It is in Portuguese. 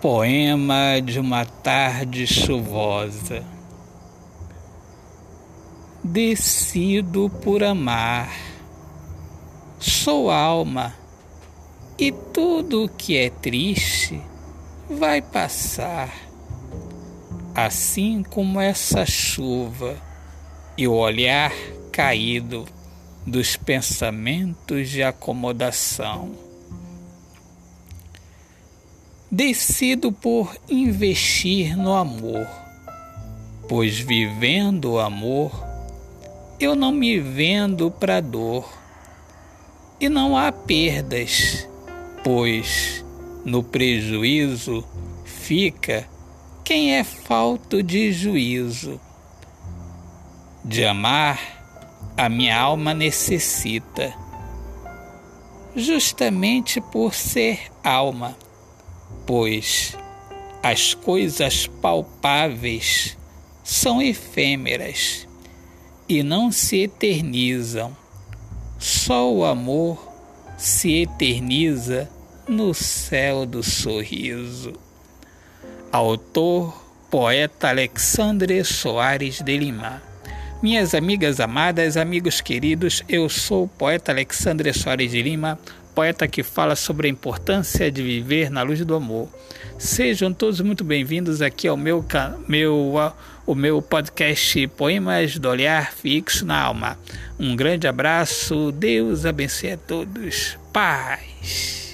Poema de uma tarde chuvosa. Decido por amar. Sou alma e tudo que é triste vai passar. Assim como essa chuva e o olhar caído dos pensamentos de acomodação Decido por investir no amor, pois vivendo o amor, eu não me vendo para dor. E não há perdas, pois no prejuízo fica quem é falto de juízo. De amar, a minha alma necessita, justamente por ser alma pois as coisas palpáveis são efêmeras e não se eternizam. Só o amor se eterniza no céu do sorriso. Autor, poeta Alexandre Soares de Lima. Minhas amigas amadas, amigos queridos, eu sou o poeta Alexandre Soares de Lima poeta que fala sobre a importância de viver na luz do amor. Sejam todos muito bem-vindos aqui ao meu, meu, o meu podcast Poemas do Olhar Fixo na Alma. Um grande abraço, Deus abençoe a todos. Paz.